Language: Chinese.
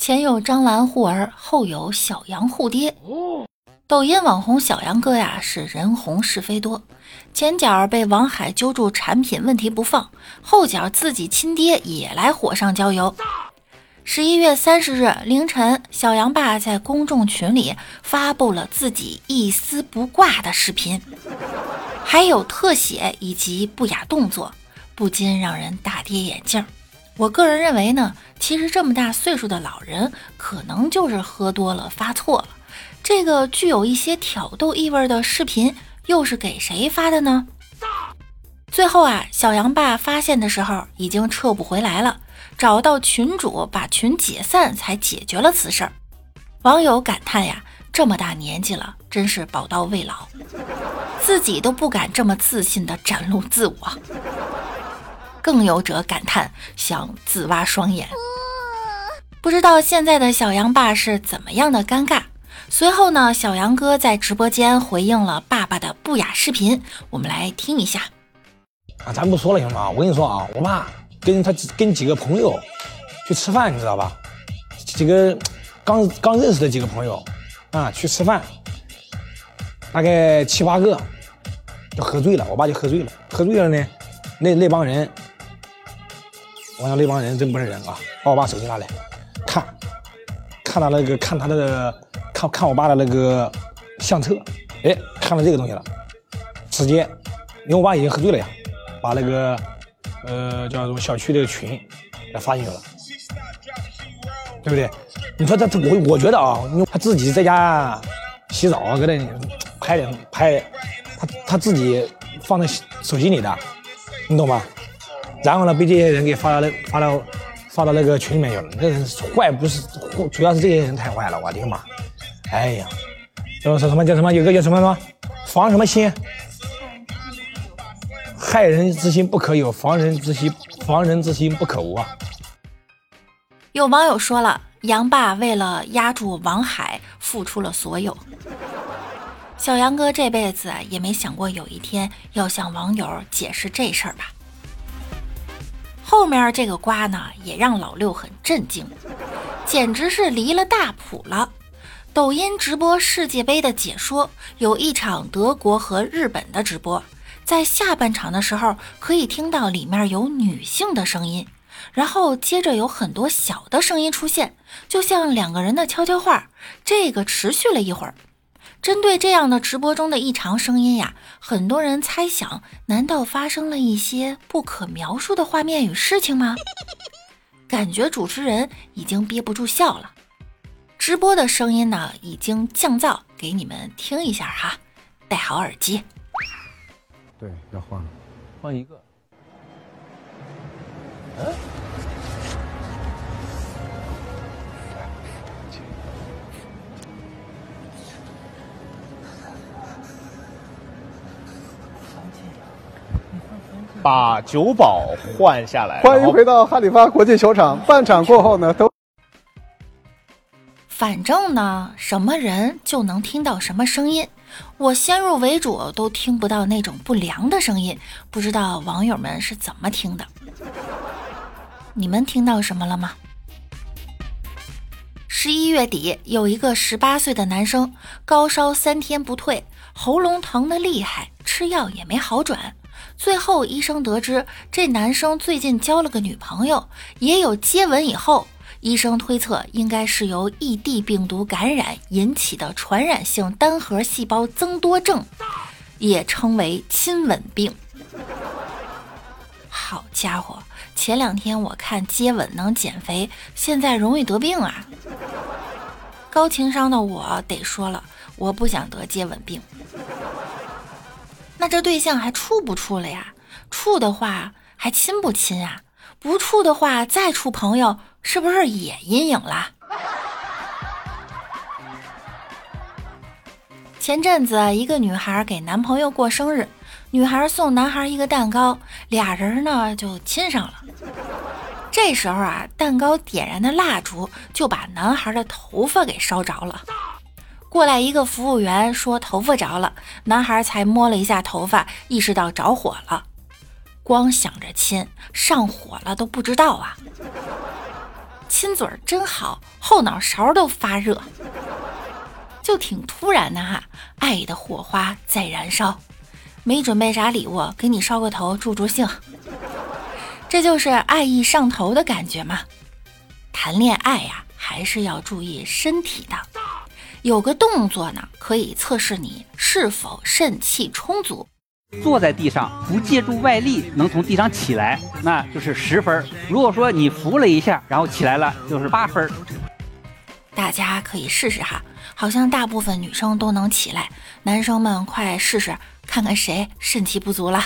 前有张兰护儿，后有小杨护爹。抖音网红小杨哥呀，是人红是非多。前脚被王海揪住产品问题不放，后脚自己亲爹也来火上浇油。十一月三十日凌晨，小杨爸在公众群里发布了自己一丝不挂的视频，还有特写以及不雅动作，不禁让人大跌眼镜。我个人认为呢，其实这么大岁数的老人，可能就是喝多了发错了。这个具有一些挑逗意味的视频，又是给谁发的呢？最后啊，小杨爸发现的时候，已经撤不回来了，找到群主把群解散，才解决了此事。网友感叹呀，这么大年纪了，真是宝刀未老，自己都不敢这么自信的展露自我。更有者感叹，想自挖双眼。不知道现在的小杨爸是怎么样的尴尬。随后呢，小杨哥在直播间回应了爸爸的不雅视频，我们来听一下。啊，咱不说了行吗？我跟你说啊，我爸跟他跟几个朋友去吃饭，你知道吧？几个刚刚认识的几个朋友啊，去吃饭，大概七八个，就喝醉了。我爸就喝醉了，喝醉了呢，那那帮人。我想那帮人真不是人啊！把我爸手机拿来，看，看他那个，看他的，看看我爸的那个相册，哎，看到这个东西了，直接，因为我爸已经喝醉了呀，把那个，呃，叫什么小区的群给发进去了，对不对？你说他我我觉得啊，他自己在家洗澡搁那拍点拍，他他自己放在手机里的，你懂吗？然后呢，被这些人给发到发到发到那个群里面去了。那人坏不是，主要是这些人太坏了。我的妈！哎呀，叫什么叫什么？有个叫什么什么？防什么心？害人之心不可有，防人之心防人之心不可无啊！有网友说了，杨爸为了压住王海，付出了所有。小杨哥这辈子也没想过有一天要向网友解释这事儿吧？后面这个瓜呢，也让老六很震惊，简直是离了大谱了。抖音直播世界杯的解说，有一场德国和日本的直播，在下半场的时候，可以听到里面有女性的声音，然后接着有很多小的声音出现，就像两个人的悄悄话。这个持续了一会儿。针对这样的直播中的异常声音呀，很多人猜想，难道发生了一些不可描述的画面与事情吗？感觉主持人已经憋不住笑了。直播的声音呢，已经降噪，给你们听一下哈，戴好耳机。对，要换了，换一个。把酒保换下来。欢迎回到哈里发国际球场。半场过后呢，都反正呢，什么人就能听到什么声音。我先入为主，都听不到那种不良的声音。不知道网友们是怎么听的？你们听到什么了吗？十一月底，有一个十八岁的男生，高烧三天不退，喉咙疼得厉害，吃药也没好转。最后，医生得知这男生最近交了个女朋友，也有接吻。以后，医生推测应该是由异地病毒感染引起的传染性单核细胞增多症，也称为亲吻病。好家伙，前两天我看接吻能减肥，现在容易得病啊！高情商的我得说了，我不想得接吻病。那这对象还处不处了呀？处的话还亲不亲啊？不处的话再处朋友，是不是也阴影了？前阵子一个女孩给男朋友过生日，女孩送男孩一个蛋糕，俩人呢就亲上了。这时候啊，蛋糕点燃的蜡烛就把男孩的头发给烧着了。过来一个服务员说头发着了，男孩才摸了一下头发，意识到着火了。光想着亲，上火了都不知道啊！亲嘴儿真好，后脑勺都发热，就挺突然的哈。爱的火花在燃烧，没准备啥礼物，给你烧个头助助兴。这就是爱意上头的感觉嘛。谈恋爱呀，还是要注意身体的。有个动作呢，可以测试你是否肾气充足。坐在地上不借助外力，能从地上起来，那就是十分。如果说你扶了一下，然后起来了，就是八分。大家可以试试哈，好像大部分女生都能起来，男生们快试试，看看谁肾气不足了。